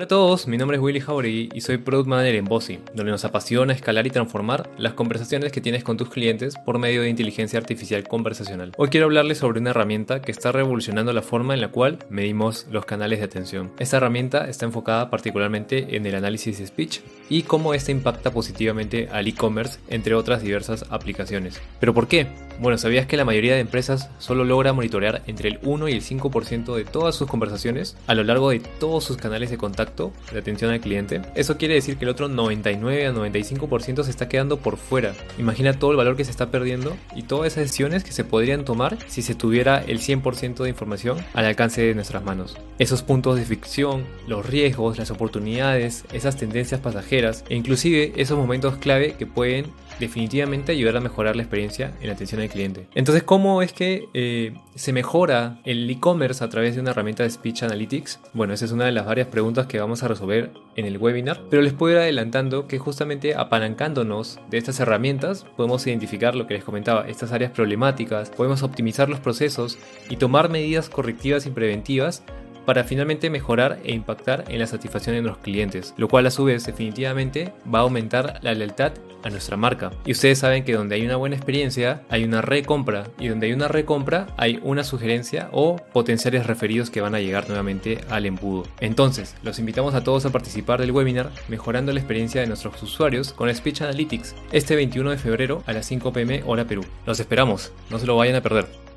Hola a todos, mi nombre es Willy Jauregui y soy Product Manager en Bossy, donde nos apasiona escalar y transformar las conversaciones que tienes con tus clientes por medio de inteligencia artificial conversacional. Hoy quiero hablarles sobre una herramienta que está revolucionando la forma en la cual medimos los canales de atención. Esta herramienta está enfocada particularmente en el análisis de speech y cómo este impacta positivamente al e-commerce, entre otras diversas aplicaciones. ¿Pero por qué? Bueno, ¿sabías que la mayoría de empresas solo logra monitorear entre el 1 y el 5% de todas sus conversaciones a lo largo de todos sus canales de contacto? de atención al cliente, eso quiere decir que el otro 99 a 95% se está quedando por fuera. Imagina todo el valor que se está perdiendo y todas esas decisiones que se podrían tomar si se tuviera el 100% de información al alcance de nuestras manos. Esos puntos de ficción, los riesgos, las oportunidades, esas tendencias pasajeras e inclusive esos momentos clave que pueden definitivamente ayudar a mejorar la experiencia en atención al cliente. Entonces, ¿cómo es que eh, se mejora el e-commerce a través de una herramienta de Speech Analytics? Bueno, esa es una de las varias preguntas que vamos a resolver en el webinar, pero les puedo ir adelantando que justamente apalancándonos de estas herramientas podemos identificar lo que les comentaba, estas áreas problemáticas, podemos optimizar los procesos y tomar medidas correctivas y preventivas para finalmente mejorar e impactar en la satisfacción de nuestros clientes, lo cual a su vez definitivamente va a aumentar la lealtad a nuestra marca. Y ustedes saben que donde hay una buena experiencia hay una recompra y donde hay una recompra hay una sugerencia o potenciales referidos que van a llegar nuevamente al embudo. Entonces, los invitamos a todos a participar del webinar mejorando la experiencia de nuestros usuarios con Speech Analytics este 21 de febrero a las 5 pm hora Perú. Los esperamos, no se lo vayan a perder.